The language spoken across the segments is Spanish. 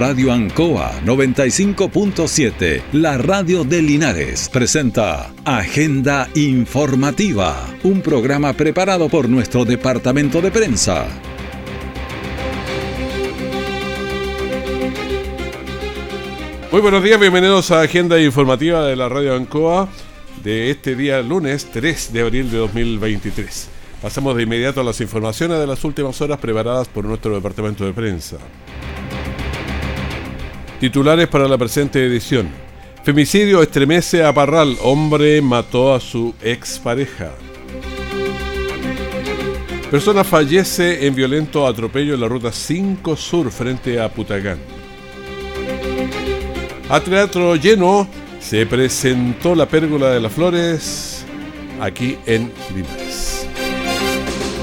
Radio Ancoa 95.7, la radio de Linares, presenta Agenda Informativa, un programa preparado por nuestro departamento de prensa. Muy buenos días, bienvenidos a Agenda Informativa de la Radio Ancoa de este día lunes 3 de abril de 2023. Pasamos de inmediato a las informaciones de las últimas horas preparadas por nuestro departamento de prensa. Titulares para la presente edición. Femicidio estremece a Parral. Hombre mató a su expareja. Persona fallece en violento atropello en la ruta 5 Sur frente a Putagán. A teatro lleno se presentó la pérgola de las flores aquí en Linares.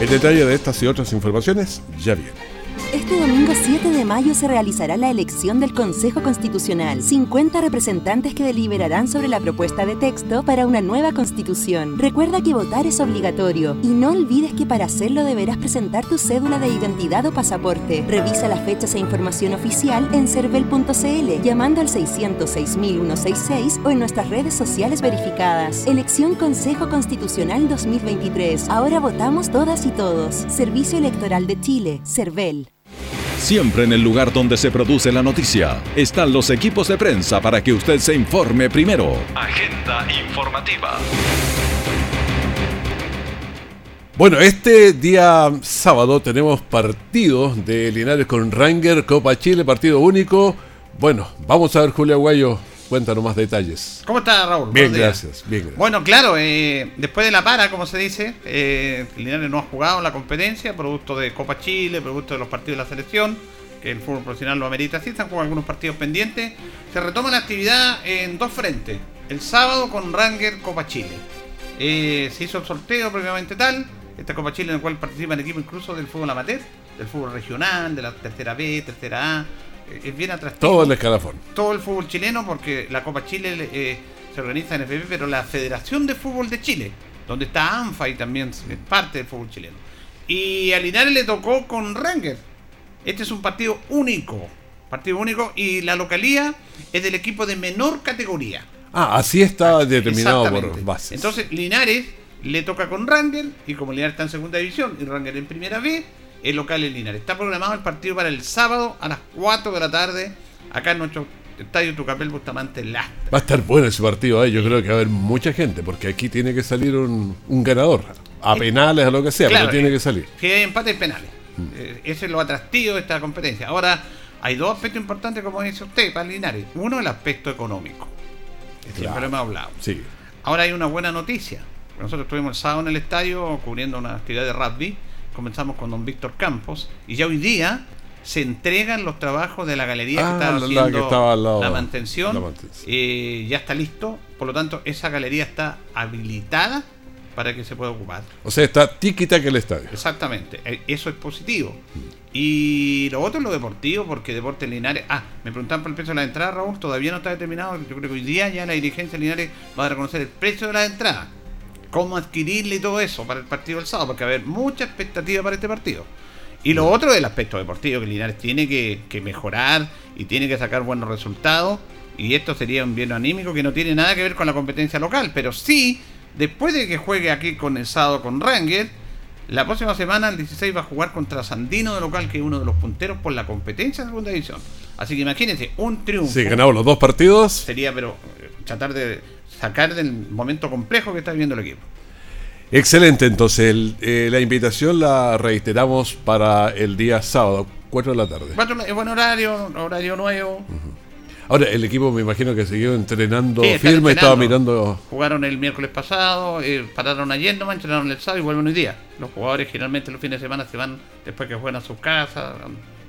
El detalle de estas y otras informaciones ya viene. Este domingo 7 de mayo se realizará la elección del Consejo Constitucional. 50 representantes que deliberarán sobre la propuesta de texto para una nueva constitución. Recuerda que votar es obligatorio y no olvides que para hacerlo deberás presentar tu cédula de identidad o pasaporte. Revisa las fechas e información oficial en cervel.cl llamando al 606.166 o en nuestras redes sociales verificadas. Elección Consejo Constitucional 2023. Ahora votamos todas y todos. Servicio Electoral de Chile, CERVEL. Siempre en el lugar donde se produce la noticia están los equipos de prensa para que usted se informe primero. Agenda informativa. Bueno, este día sábado tenemos partido de Linares con Ranger, Copa Chile, partido único. Bueno, vamos a ver, Julio Aguayo, cuéntanos más detalles. ¿Cómo está, Raúl? Bien, gracias, bien, gracias. Bueno, claro, eh, después de la para, como se dice, eh, Linares no ha jugado la competencia, producto de Copa Chile, producto de los partidos de la selección, que el fútbol profesional lo amerita así, están con algunos partidos pendientes. Se retoma la actividad en dos frentes. El sábado con Ranger Copa Chile. Eh, se hizo el sorteo previamente tal, esta Copa Chile en la cual participan equipos incluso del fútbol amateur, del fútbol regional, de la tercera B, tercera A. Es bien atractivo. Todo el escalafón. Todo el fútbol chileno, porque la Copa Chile eh, se organiza en FP, pero la Federación de Fútbol de Chile, donde está ANFA y también es parte del fútbol chileno. Y a Linares le tocó con Ranger. Este es un partido único. Partido único y la localía es del equipo de menor categoría. Ah, así está determinado por bases. Entonces, Linares le toca con Ranger y como Linares está en segunda división y Ranger en primera B, el local es Linares. Está programado el partido para el sábado a las 4 de la tarde acá en nuestro estadio Tucapel Bustamante Lastra. Va a estar bueno ese partido, ¿eh? yo creo que va a haber mucha gente, porque aquí tiene que salir un, un ganador. A penales, a lo que sea, Claro, pero tiene eh, que salir. Que hay empate y penales. Mm. Eh, ese es lo atractivo de esta competencia. Ahora, hay dos aspectos importantes, como dice usted, para Linares. Uno, el aspecto económico. que Siempre Claro. lo hemos hablado. Sí. Ahora hay una buena noticia. Nosotros estuvimos el sábado en el estadio cubriendo una actividad de rugby. Comenzamos con don Víctor Campos. Y ya hoy día se entregan los trabajos de la galería Ah, que estaba haciendo que estaba al lado. la mantención. La mantención. Eh, ya está listo. Por lo tanto, esa galería está habilitada para que se pueda ocupar. O sea, está tiquita que el estadio. Exactamente, eh, eso es positivo. Y lo otro es lo deportivo, porque Deportes Linares. Ah, me preguntaban por el precio de la entrada, Raúl, todavía no está determinado. Yo creo que hoy día ya la dirigencia de Linares va a reconocer el precio de la entrada, cómo adquirirle y todo eso para el partido del sábado, porque va a haber mucha expectativa para este partido. Y lo otro es el aspecto deportivo, que Linares tiene que, que mejorar y tiene que sacar buenos resultados. Y esto sería un bien anímico que no tiene nada que ver con la competencia local, pero sí, después de que juegue aquí con el sábado con Ranger, la próxima semana, el 16, va a jugar contra Sandino de local, que es uno de los punteros por la competencia de segunda división. Así que imagínense, un triunfo Sí, ganamos los dos partidos. sería, pero eh, tratar de sacar del momento complejo que está viviendo el equipo. Excelente, entonces el- eh, la invitación la reiteramos para el día sábado, 4 de la tarde. Cuatro, es buen horario, horario nuevo. Ahora, el equipo me imagino que siguió entrenando Sí, firme, estaba mirando... Jugaron el miércoles pasado, eh, pararon ayer nomás, entrenaron el sábado y vuelven hoy día. Los jugadores generalmente los fines de semana se van después que juegan a sus casas.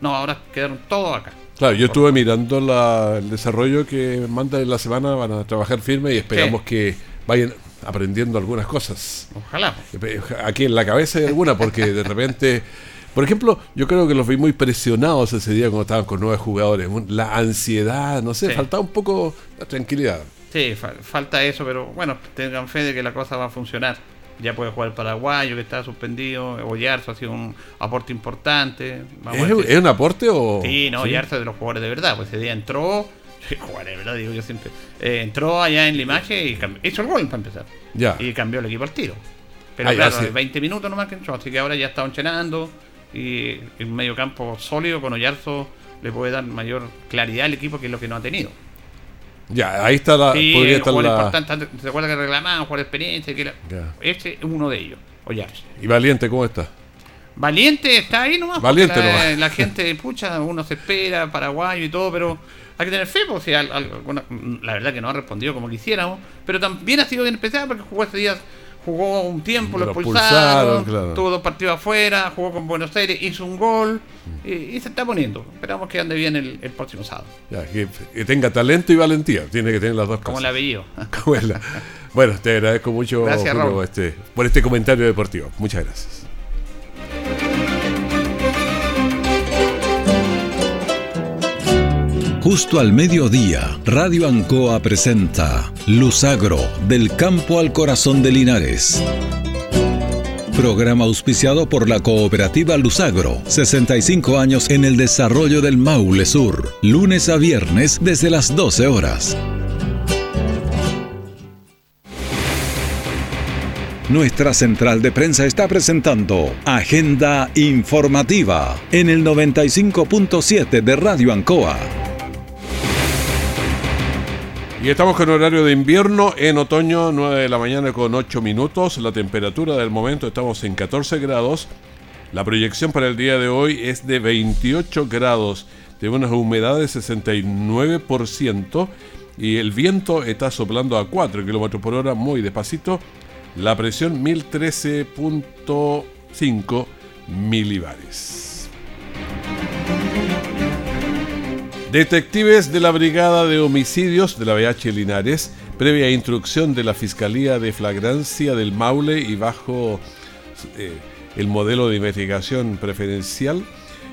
No, ahora quedaron todos acá. Claro, yo estuve mirando la- el desarrollo que manda en la semana, van a trabajar firme y esperamos Sí. que vayan aprendiendo algunas cosas. Ojalá. Aquí en la cabeza hay alguna, porque de repente, por ejemplo, yo creo que los vi muy presionados ese día cuando estaban con nueve jugadores. La ansiedad, no sé, Sí. faltaba un poco la tranquilidad. Sí, fa- falta eso, pero bueno, tengan fe de que la cosa va a funcionar. Ya puede jugar el paraguayo que está suspendido, o Yarzo ha sido un aporte importante. ¿Es, un aporte o...? Sí, no, Yarzo es de los jugadores de verdad, pues ese día entró, jugadores de verdad, digo yo siempre, eh, entró allá en Limache y hizo el gol para empezar. Ya. Y cambió el equipo al tiro. Pero claro, 20 minutos nomás que entró, así que ahora ya está enchenando y en medio campo sólido con Oyarzo le puede dar mayor claridad al equipo que es lo que no ha tenido. Ya, ahí está la. podría estar la... importante. ¿Se acuerda que reclamaban jugar experiencia? Que Este es uno de ellos. ¿Y Valiente cómo está? Valiente está ahí nomás. Valiente la, nomás. La gente, pucha, uno se espera, paraguayo y todo, pero hay que tener fe, porque la verdad que no ha respondido como quisiéramos, pero también ha sido bien especial porque jugó este día jugó un tiempo, lo, expulsaron, tuvo dos partidos afuera, jugó con Buenos Aires, hizo un gol y, se está poniendo. Esperamos que ande bien el, próximo sábado. que, tenga talento y valentía, tiene que tener las dos como cosas. Como el bueno, te agradezco mucho este, por este comentario deportivo. Muchas gracias. Justo al mediodía, Radio Ancoa presenta Luzagro, del campo al corazón de Linares. Programa auspiciado por la cooperativa Luzagro, 65 años en el desarrollo del Maule Sur, lunes a viernes desde las 12 horas. Nuestra central de prensa está presentando Agenda Informativa en el 95.7 de Radio Ancoa. Y estamos con horario de invierno en otoño, 9 de la mañana con 8 minutos. La temperatura del momento estamos en 14 grados. La proyección para el día de hoy es de 28 grados, de una humedad de 69% y el viento está soplando a 4 kilómetros por hora muy despacito. La presión 1013.5 milibares. Detectives de la Brigada de Homicidios de la BH Linares, previa instrucción de la Fiscalía de Flagrancia del Maule y bajo eh, el modelo de investigación preferencial,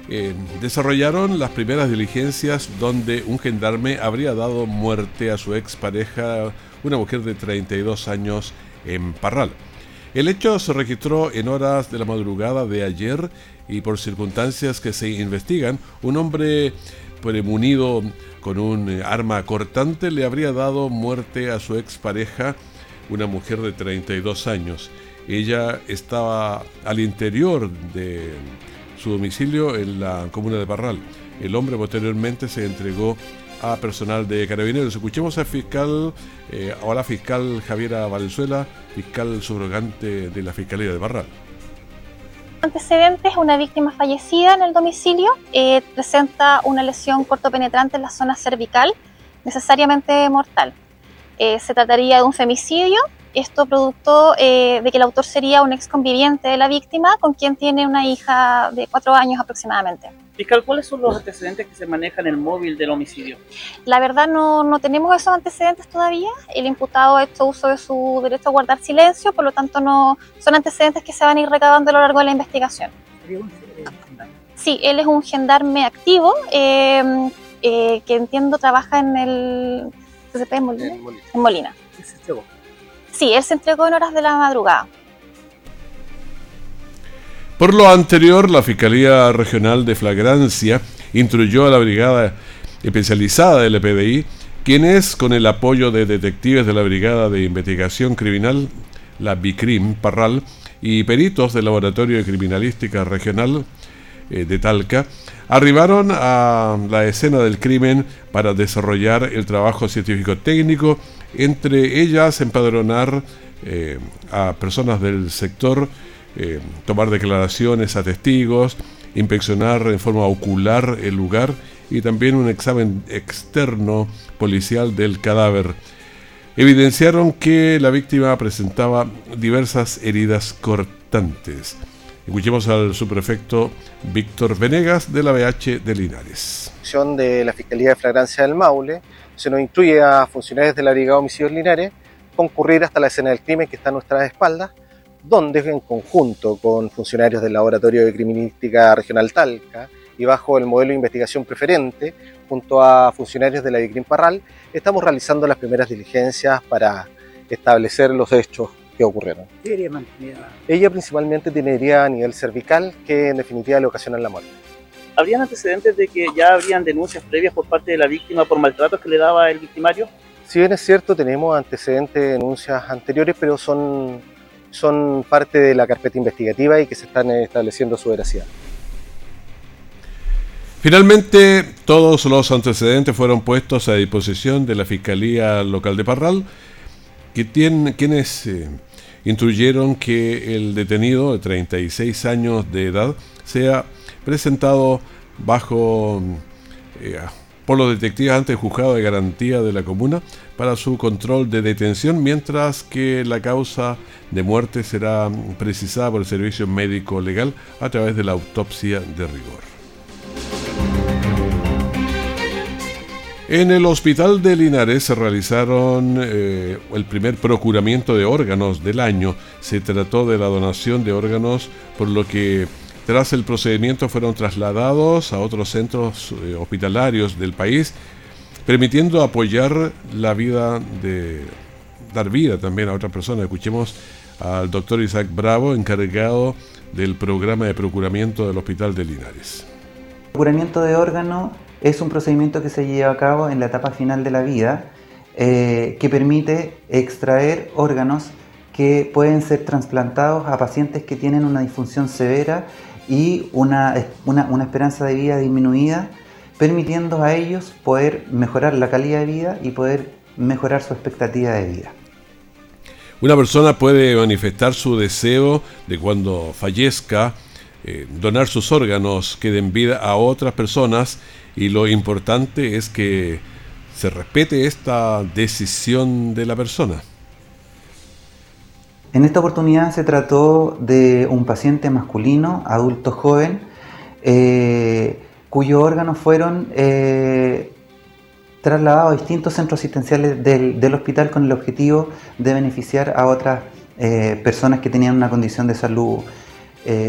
eh, desarrollaron las primeras diligencias donde un gendarme habría dado muerte a su expareja, una mujer de 32 años, en Parral. El hecho se registró en horas de la madrugada de ayer y por circunstancias que se investigan, un hombre munido con un eh, arma cortante, le habría dado muerte a su expareja, una mujer de 32 años. Ella estaba al interior de su domicilio en la comuna de Parral. El hombre posteriormente se entregó a personal de carabineros. Escuchemos al fiscal, eh, ahora fiscal Javiera Valenzuela, fiscal subrogante de la Fiscalía de Parral antecedentes, una víctima fallecida en el domicilio, eh, presenta una lesión cortopenetrante en la zona cervical, necesariamente mortal. Eh, se trataría de un femicidio, esto producto eh, de que el autor sería un ex conviviente de la víctima con quien tiene una hija de cuatro años aproximadamente. Fiscal, ¿cuáles son los antecedentes que se manejan en el móvil del homicidio? La verdad no, no tenemos esos antecedentes todavía. El imputado ha hecho uso de su derecho a guardar silencio, por lo tanto no son antecedentes que se van a ir recabando a lo largo de la investigación. Sí, él es un gendarme activo em, eh, que entiendo trabaja en el ¿se Molina. En Molina. En Molina. se entregó? Sí, él se entregó en horas de la madrugada. Por lo anterior, la Fiscalía Regional de Flagrancia instruyó a la Brigada Especializada del EPDI, quienes, con el apoyo de detectives de la Brigada de Investigación Criminal, la BICRIM Parral, y peritos del Laboratorio de Criminalística Regional eh, de Talca, arribaron a la escena del crimen para desarrollar el trabajo científico técnico, entre ellas empadronar eh, a personas del sector eh, tomar declaraciones a testigos, inspeccionar en forma ocular el lugar y también un examen externo policial del cadáver. Evidenciaron que la víctima presentaba diversas heridas cortantes. Escuchemos al subprefecto Víctor Venegas de la BH de Linares. De la Fiscalía de Flagrancia del Maule se nos instruye a funcionarios de la Brigada Homicidios Linares concurrir hasta la escena del crimen que está a nuestras espaldas donde en conjunto con funcionarios del Laboratorio de Criminalística Regional Talca y bajo el modelo de investigación preferente, junto a funcionarios de la DICRIM Parral, estamos realizando las primeras diligencias para establecer los hechos que ocurrieron. ¿Qué herida mantenida? Ella principalmente tiene herida a nivel cervical que en definitiva le ocasionan la muerte. ¿Habrían antecedentes de que ya habrían denuncias previas por parte de la víctima por maltratos que le daba el victimario? Si bien es cierto, tenemos antecedentes de denuncias anteriores, pero son, son parte de la carpeta investigativa y que se están estableciendo su veracidad. Finalmente, todos los antecedentes fueron puestos a disposición de la Fiscalía Local de Parral, que tiene, quienes eh, instruyeron que el detenido de 36 años de edad sea presentado bajo eh, por los detectives ante el juzgado de garantía de la comuna para su control de detención, mientras que la causa de muerte será precisada por el servicio médico legal a través de la autopsia de rigor. En el hospital de Linares se realizaron eh, el primer procuramiento de órganos del año. Se trató de la donación de órganos, por lo que tras el procedimiento fueron trasladados a otros centros eh, hospitalarios del país, permitiendo apoyar la vida de dar vida también a otras personas. Escuchemos al doctor Isaac Bravo, encargado del programa de procuramiento del hospital de Linares. Procuramiento de órganos es un procedimiento que se lleva a cabo en la etapa final de la vida eh, que permite extraer órganos que pueden ser trasplantados a pacientes que tienen una disfunción severa y una, una, esperanza de vida disminuida, permitiendo a ellos poder mejorar la calidad de vida y poder mejorar su expectativa de vida. Una persona puede manifestar su deseo de cuando fallezca, eh, donar sus órganos que den vida a otras personas y lo importante es que se respete esta decisión de la persona. En esta oportunidad se trató de un paciente masculino, adulto joven, eh, cuyos órganos fueron eh, trasladados a distintos centros asistenciales del, hospital con el objetivo de beneficiar a otras eh, personas que tenían una condición de salud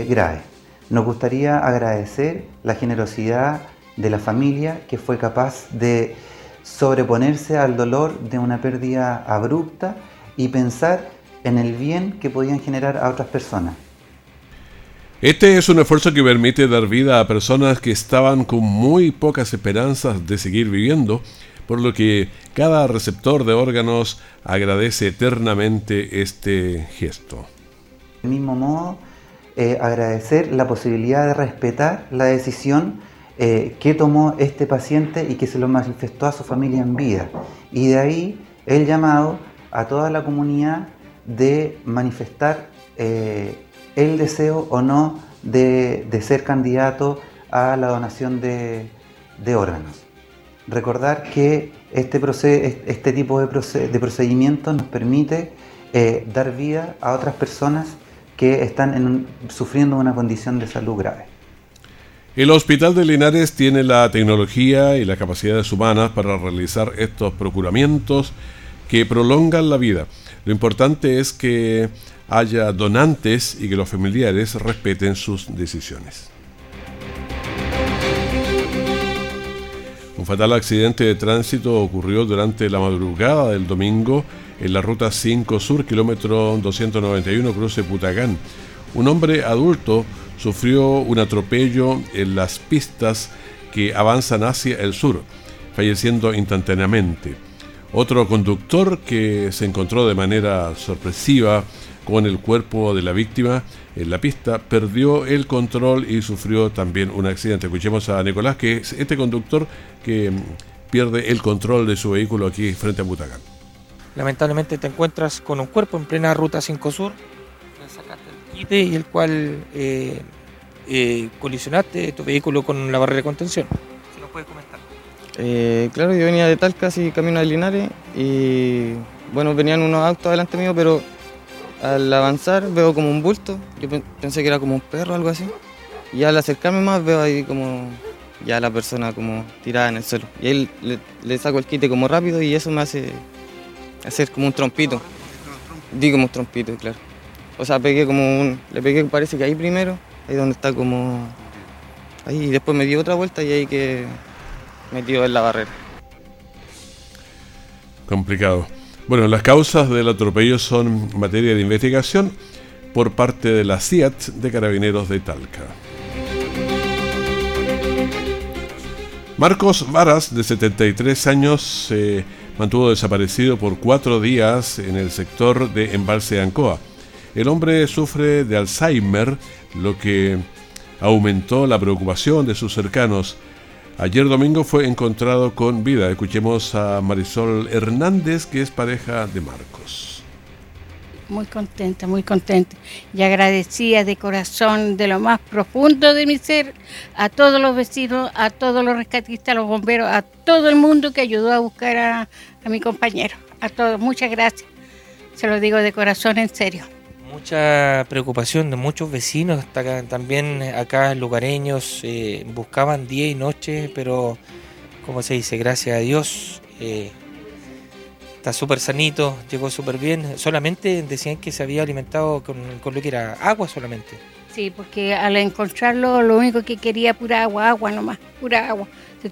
grave. Nos gustaría agradecer la generosidad de la familia que fue capaz de sobreponerse al dolor de una pérdida abrupta y pensar en el bien que podían generar a otras personas. Este es un esfuerzo que permite dar vida a personas que estaban con muy pocas esperanzas de seguir viviendo, por lo que cada receptor de órganos agradece eternamente este gesto. Del mismo modo, eh, agradecer la posibilidad de respetar la decisión eh, que tomó este paciente y que se lo manifestó a su familia en vida. Y de ahí el llamado a toda la comunidad de manifestar eh, el deseo o no de, ser candidato a la donación de, órganos. Recordar que este, este tipo de, procedimiento nos permite eh, dar vida a otras personas que están sufriendo una condición de salud grave. El Hospital de Linares tiene la tecnología y las capacidades humanas para realizar estos procuramientos que prolongan la vida. Lo importante es que haya donantes y que los familiares respeten sus decisiones. Un fatal accidente de tránsito ocurrió durante la madrugada del domingo en la ruta 5 Sur, kilómetro 291, cruce Putagán. Un hombre adulto sufrió un atropello en las pistas que avanzan hacia el sur, falleciendo instantáneamente. Otro conductor que se encontró de manera sorpresiva con el cuerpo de la víctima en la pista perdió el control y sufrió también un accidente. Escuchemos a Nicolás, que es este conductor que mm, pierde el control de su vehículo aquí frente a Butagán. Lamentablemente te encuentras con un cuerpo en plena ruta 5 Sur, y el cual eh, eh, colisionaste tu vehículo con la barrera de contención. Si nos puedes comentar. Eh, claro, yo venía de Talca, casi camino de Linares, y bueno, venían unos autos delante mío, pero al avanzar veo como un bulto, yo pensé que era como un perro o algo así, y al acercarme más veo ahí como ya la persona como tirada en el suelo. Y ahí le, le saco el quite como rápido y eso me hace hacer como un trompito. Di como un trompito, claro. O sea, pegué como un. Le pegué, parece que ahí primero, ahí donde está como. Ahí, y después me dio otra vuelta y ahí que metió en la barrera. Complicado. Bueno, las causas del atropello son materia de investigación por parte de la CIAT de Carabineros de Talca. Marcos Varas, de 73 años, se mantuvo desaparecido por cuatro días en el sector de Embalse de Ancoa. El hombre sufre de Alzheimer, lo que aumentó la preocupación de sus cercanos. Ayer domingo fue encontrado con vida. Escuchemos a Marisol Hernández, que es pareja de Marcos. Muy contenta, muy contenta y agradecida de corazón, de lo más profundo de mi ser, a todos los vecinos, a todos los rescatistas, a los bomberos, a todo el mundo que ayudó a buscar a, a mi compañero. A todos, muchas gracias. Se lo digo de corazón, en serio mucha preocupación de muchos vecinos, también acá lugareños eh, buscaban día y noche, pero como se dice, gracias a Dios eh, está súper sanito, llegó súper bien. Solamente decían que se había alimentado con, lo que era agua solamente. Sí, porque al encontrarlo lo único que quería pura agua, agua nomás, pura agua. Se,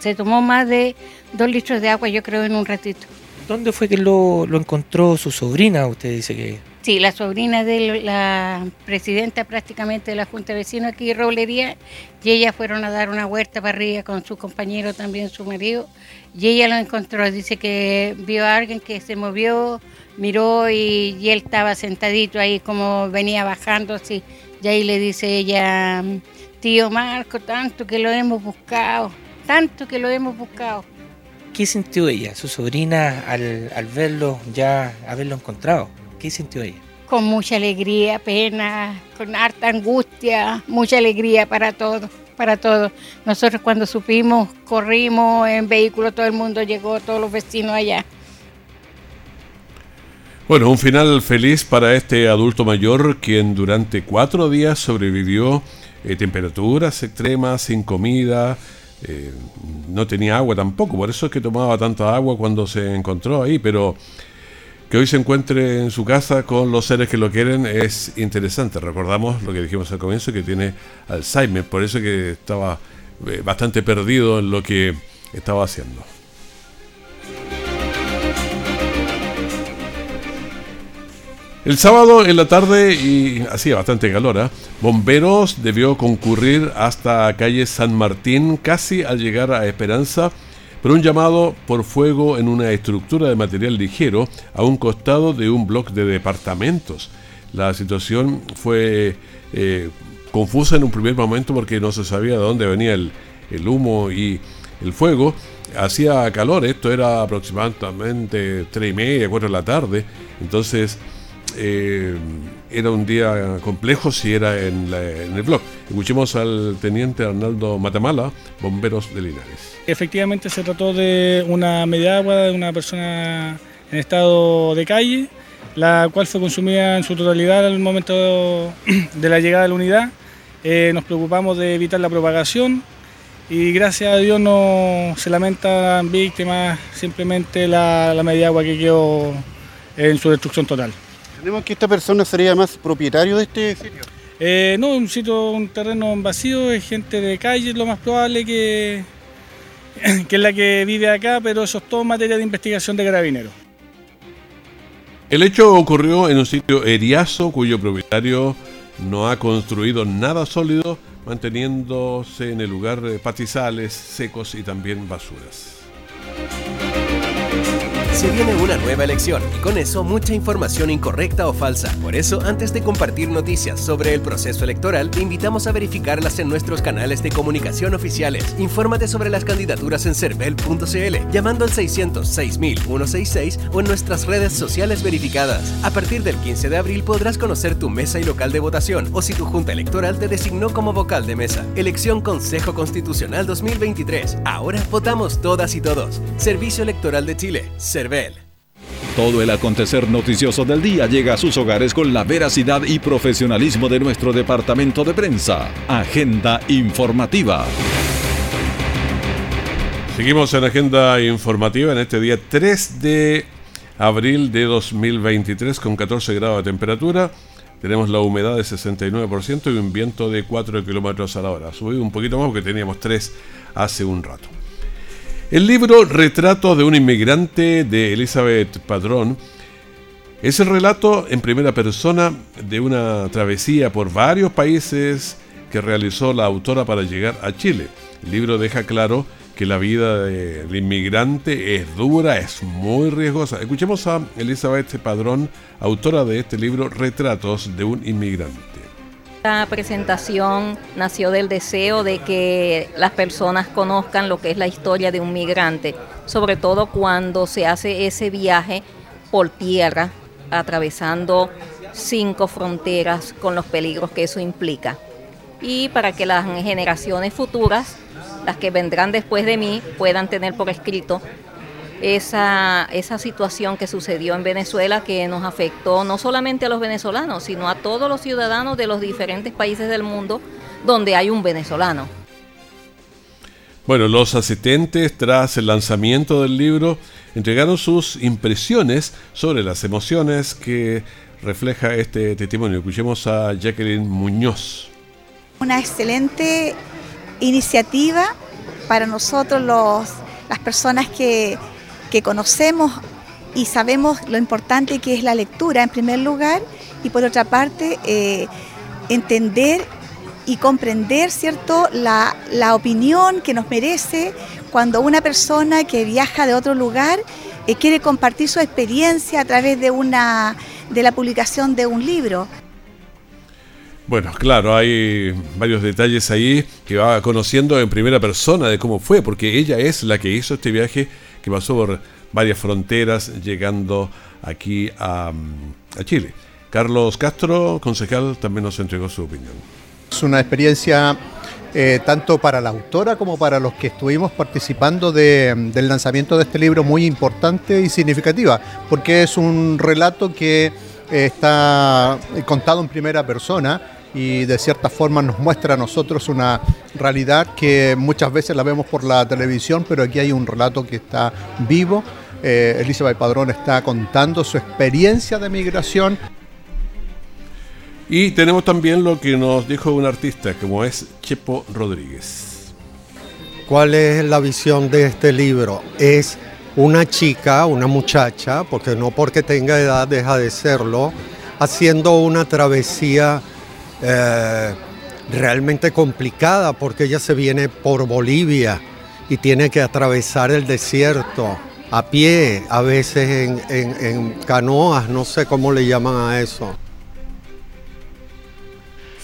se tomó más de dos litros de agua yo creo en un ratito. ¿Dónde fue que lo, lo encontró su sobrina? Usted dice que... Sí, la sobrina de la presidenta prácticamente de la Junta de Vecinos aquí Roblería, y ellas fueron a dar una huerta para arriba con su compañero también, su marido, y ella lo encontró, dice que vio a alguien que se movió, miró y, él estaba sentadito ahí como venía bajando así, y ahí le dice ella, tío Marco, tanto que lo hemos buscado, tanto que lo hemos buscado. ¿Qué sintió ella, su sobrina, al, al verlo, ya haberlo encontrado? ¿Qué sintió ella? Con mucha alegría, pena, con harta angustia, mucha alegría para todos, para todos. Nosotros cuando supimos, corrimos en vehículo, todo el mundo llegó, todos los vecinos allá. Bueno, un final feliz para este adulto mayor quien durante cuatro días sobrevivió eh, temperaturas extremas, sin comida, eh, no tenía agua tampoco, por eso es que tomaba tanta agua cuando se encontró ahí, pero hoy se encuentre en su casa con los seres que lo quieren es interesante. Recordamos lo que dijimos al comienzo, que tiene Alzheimer, por eso que estaba eh, bastante perdido en lo que estaba haciendo. El sábado en la tarde, y hacía bastante calor, ¿eh? Bomberos debió concurrir hasta calle San Martín, casi al llegar a Esperanza, por un llamado por fuego en una estructura de material ligero a un costado de un bloque de departamentos. La situación fue eh, confusa en un primer momento porque no se sabía de dónde venía el, humo y el fuego. Hacía calor, esto era aproximadamente 3 y media, 4 de la tarde, entonces eh, era un día complejo si era en, el blog. Escuchemos al teniente Arnaldo Matamala, bomberos de Linares. Efectivamente se trató de una media agua de una persona en estado de calle, la cual fue consumida en su totalidad al momento de la llegada de la unidad. Eh, nos preocupamos de evitar la propagación y gracias a Dios no se lamentan víctimas, simplemente la, media agua que quedó en su destrucción total. ¿Tenemos que esta persona sería más propietario de este sitio? Eh, no, un sitio, un terreno vacío, es gente de calle, lo más probable que, que es la que vive acá, pero eso es todo materia de investigación de carabineros. El hecho ocurrió en un sitio eriazo cuyo propietario no ha construido nada sólido, manteniéndose en el lugar patizales secos y también basuras. Se viene una nueva elección y con eso mucha información incorrecta o falsa. Por eso, antes de compartir noticias sobre el proceso electoral, te invitamos a verificarlas en nuestros canales de comunicación oficiales. Infórmate sobre las candidaturas en cervel.cl, llamando al 600 166 o en nuestras redes sociales verificadas. A partir del 15 de abril podrás conocer tu mesa y local de votación o si tu junta electoral te designó como vocal de mesa. Elección Consejo Constitucional 2023. Ahora votamos todas y todos. Servicio Electoral de Chile. Todo el acontecer noticioso del día llega a sus hogares con la veracidad y profesionalismo de nuestro departamento de prensa. Agenda informativa. Seguimos en agenda informativa en este día 3 de abril de 2023 con 14 grados de temperatura. Tenemos la humedad de 69% y un viento de 4 kilómetros a la hora. Subido un poquito más porque teníamos 3 hace un rato. El libro Retrato de un inmigrante de Elizabeth Padrón es el relato en primera persona de una travesía por varios países que realizó la autora para llegar a Chile. El libro deja claro que la vida del inmigrante es dura, es muy riesgosa. Escuchemos a Elizabeth Padrón, autora de este libro Retratos de un inmigrante. La presentación nació del deseo de que las personas conozcan lo que es la historia de un migrante, sobre todo cuando se hace ese viaje por tierra, atravesando cinco fronteras con los peligros que eso implica. Y para que las generaciones futuras las que vendrán después de mí puedan tener por escrito esa, esa situación que sucedió en Venezuela que nos afectó no solamente a los venezolanos, sino a todos los ciudadanos de los diferentes países del mundo donde hay un venezolano. Bueno, los asistentes tras el lanzamiento del libro entregaron sus impresiones sobre las emociones que refleja este testimonio. Escuchemos a Jacqueline Muñoz. Una excelente iniciativa para nosotros los, las personas que, conocemos y sabemos lo importante que es la lectura en primer lugar y por otra parte eh, entender y comprender cierto la, la, opinión que nos merece cuando una persona que viaja de otro lugar eh, quiere compartir su experiencia a través de una de la publicación de un libro. Bueno, claro, hay varios detalles ahí que va conociendo en primera persona de cómo fue, porque ella es la que hizo este viaje que pasó por varias fronteras llegando aquí a, Chile. Carlos Castro, concejal, también nos entregó su opinión. Es una experiencia eh, tanto para la autora como para los que estuvimos participando del lanzamiento de este libro muy importante y significativa, porque es un relato que eh, está contado en primera persona y de cierta forma nos muestra a nosotros una realidad que muchas veces la vemos por la televisión, pero aquí hay un relato que está vivo. Eh, Elizabeth Padrón está contando su experiencia de migración. Y tenemos también lo que nos dijo un artista, como es Chepo Rodríguez. ¿Cuál es la visión de este libro? Es una chica, una muchacha, porque no porque tenga edad deja de serlo, haciendo una travesía eh, realmente complicada porque ella se viene por Bolivia y tiene que atravesar el desierto a pie, a veces en, canoas, no sé cómo le llaman a eso.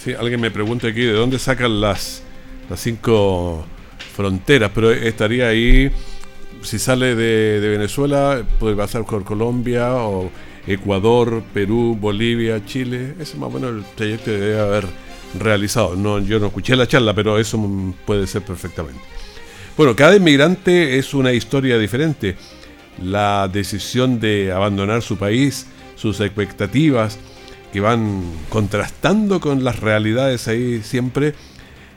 Sí, alguien me pregunta aquí de dónde sacan las, las cinco fronteras, pero estaría ahí, si sale de, de Venezuela, puede pasar por Colombia o Ecuador, Perú, Bolivia, Chile. Ese es más o menos el trayecto que debe haber realizado. No, yo no escuché la charla, pero eso puede ser perfectamente. Bueno, cada inmigrante es una historia diferente. La decisión de abandonar su país, sus expectativas, que van contrastando con las realidades ahí siempre,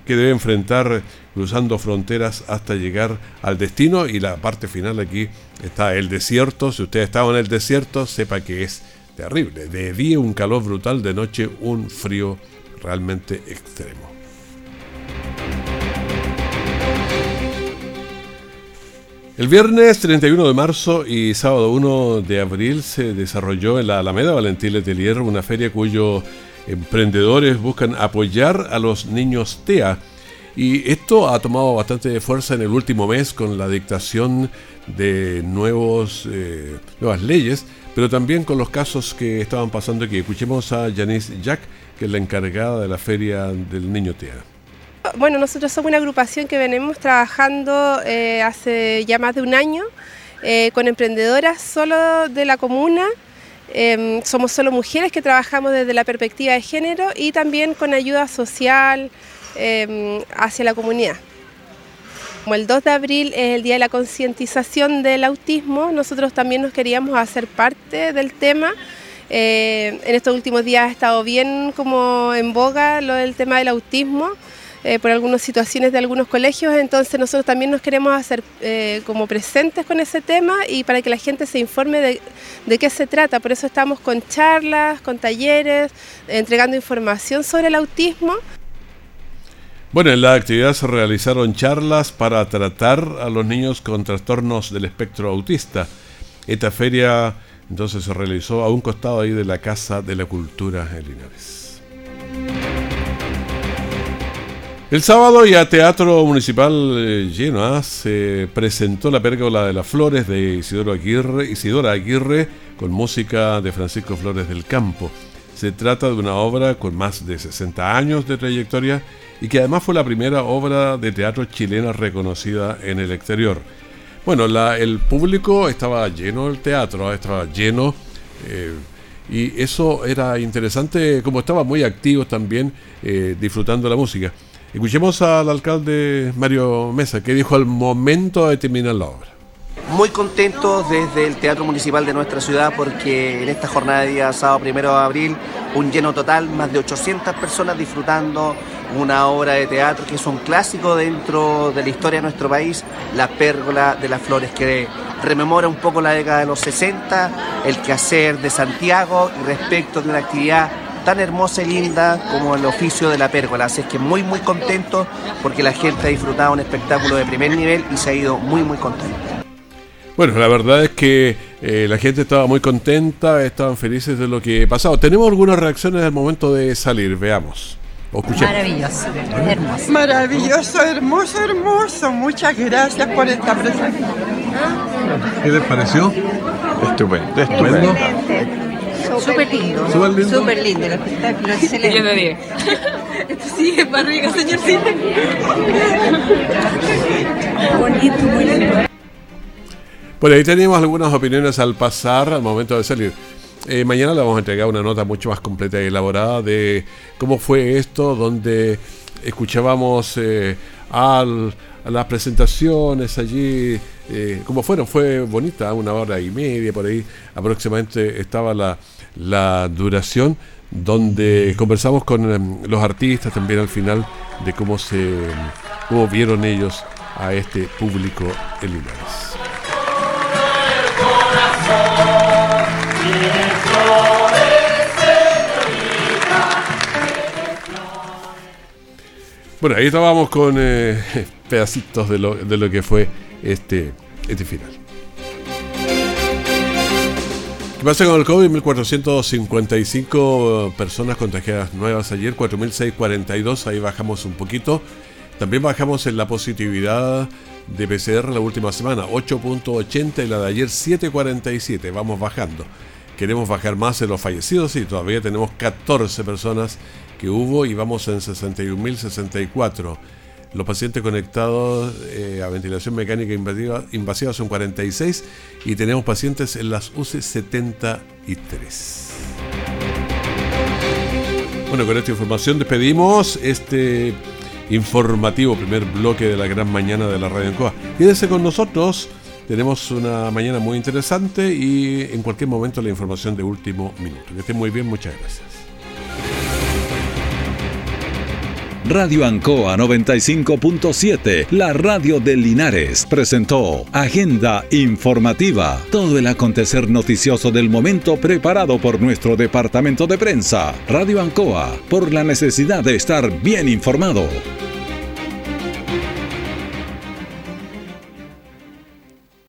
que debe enfrentar cruzando fronteras hasta llegar al destino y la parte final aquí está el desierto. Si usted ha en el desierto, sepa que es terrible. De día un calor brutal, de noche un frío realmente extremo. El viernes 31 de marzo y sábado 1 de abril se desarrolló en la Alameda Valentín Letelier una feria cuyos emprendedores buscan apoyar a los niños TEA y esto ha tomado bastante fuerza en el último mes con la dictación de nuevos, eh, nuevas leyes, pero también con los casos que estaban pasando aquí. Escuchemos a Janice Jack, que es la encargada de la Feria del Niño TEA. Bueno, nosotros somos una agrupación que venimos trabajando eh, hace ya más de un año eh, con emprendedoras solo de la comuna. Em, somos solo mujeres que trabajamos desde la perspectiva de género y también con ayuda social, Em, hacia la comunidad. Como el 2 de abril es el día de la concientización del autismo, nosotros también nos queríamos hacer parte del tema. Eh, en estos últimos días ha estado bien como en boga lo del tema del autismo. Eh, por algunas situaciones de algunos colegios, entonces nosotros también nos queremos hacer eh, como presentes con ese tema y para que la gente se informe de, de, qué se trata. Por eso estamos con charlas, con talleres, entregando información sobre el autismo. Bueno, en la actividad se realizaron charlas para tratar a los niños con trastornos del espectro autista. Esta feria entonces se realizó a un costado ahí de la Casa de la Cultura en Linares. El sábado ya Teatro Municipal eh, lleno ¿ah? se presentó la pérgola de las flores de Isidoro Aguirre, Isidora Aguirre con música de Francisco Flores del Campo. Se trata de una obra con más de 60 años de trayectoria y que además fue la primera obra de teatro chilena reconocida en el exterior. Bueno, la, el público estaba lleno del teatro, ¿ah? estaba lleno eh, y eso era interesante, como estaban muy activos también eh, disfrutando la música. Escuchemos al alcalde Mario Mesa, que dijo al momento de terminar la obra. Muy contentos desde el Teatro Municipal de nuestra ciudad porque en esta jornada de día sábado primero de abril, un lleno total, más de 800 personas disfrutando una obra de teatro que es un clásico dentro de la historia de nuestro país, La Pérgola de las Flores, que rememora un poco la década de los 60, el quehacer de Santiago y respecto de una actividad tan hermosa y linda como el oficio de la pérgola. Así es que muy, muy contento porque la gente ha disfrutado un espectáculo de primer nivel y se ha ido muy, muy contento. Bueno, la verdad es que eh, la gente estaba muy contenta, estaban felices de lo que ha pasado. Tenemos algunas reacciones al momento de salir, veamos. Maravilloso, hermoso. Maravilloso, hermoso, hermoso. Muchas gracias por esta presentación. ¿Qué les pareció? Estupendo, estupendo. Súper lindo. Súper lindo. Súper lindo el espectáculo, excelente. Diez de diez. Esto sí es barriga, señorcita. Bonito, muy lindo. Bueno, ahí teníamos algunas opiniones al pasar, al momento de salir. Eh, mañana le vamos a entregar una nota mucho más completa y elaborada de cómo fue esto, donde escuchábamos eh, al, las presentaciones allí, eh, cómo fueron, fue bonita, una hora y media por ahí aproximadamente estaba la, la duración, donde conversamos con em, los artistas también al final de cómo se cómo vieron ellos a este público en Linares. Bueno, ahí estábamos con eh, pedacitos de lo, de lo que fue este, este final. ¿Qué pasa con el COVID? 1.455 personas contagiadas nuevas ayer, 4.642, ahí bajamos un poquito. También bajamos en la positividad de PCR la última semana, 8.80 y la de ayer 7.47, vamos bajando. Queremos bajar más en los fallecidos y todavía tenemos 14 personas que hubo y vamos en 61.064. Los pacientes conectados eh, a ventilación mecánica invasiva, son 46 y tenemos pacientes en las UCI 73. Bueno, con esta información despedimos este informativo primer bloque de la gran mañana de la Radio Encoa. Quédese con nosotros, tenemos una mañana muy interesante y en cualquier momento la información de último minuto. Que estén muy bien, muchas gracias. Radio Ancoa 95.7, la radio de Linares, presentó Agenda Informativa, todo el acontecer noticioso del momento preparado por nuestro departamento de prensa. Radio Ancoa, por la necesidad de estar bien informado.